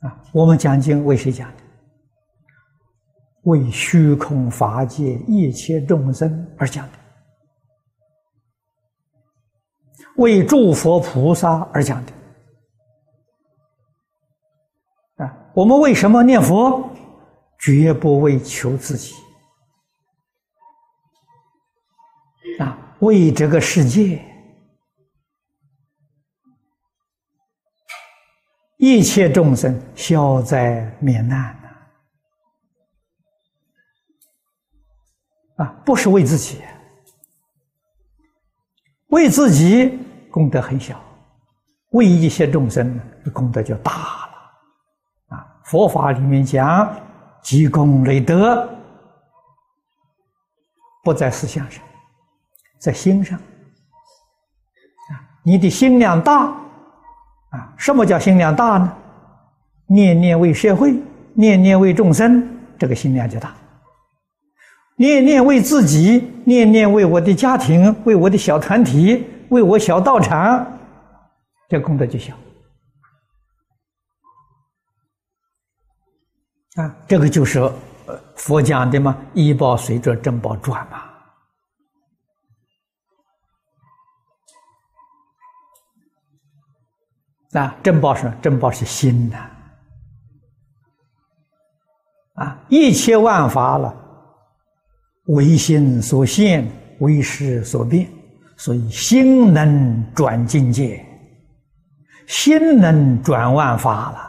啊，我们讲经为谁讲的？为虚空法界一切众生而讲的，为诸佛菩萨而讲的。啊，我们为什么念佛？绝不为求自己，啊，为这个世界。一切众生消灾免难呐！啊，不是为自己，为自己功德很小，为一切众生功德就大了。啊，佛法里面讲积功累德，不在思想上，在心上。啊，你的心量大。什么叫心量大呢？念念为社会，念念为众生，这个心量就大；念念为自己，念念为我的家庭，为我的小团体，为我小道场，这功德就小。啊，这个就是佛讲的嘛，医报随着正报转嘛。啊，正报是正报是心呐，啊，一切万法了，为心所现，为识所变，所以心能转境界，心能转万法了。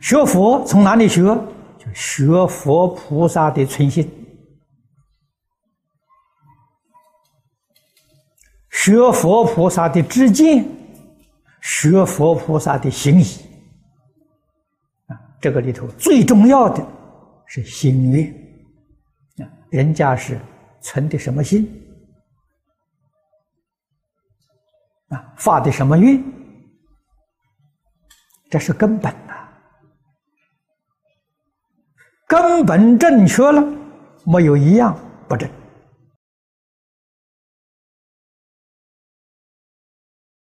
学佛从哪里学？就学佛菩萨的存心。学佛菩萨的知见，学佛菩萨的行仪啊，这个里头最重要的是心愿。啊，人家是存的什么心？啊，发的什么愿，这是根本呐，根本正确了，没有一样不正。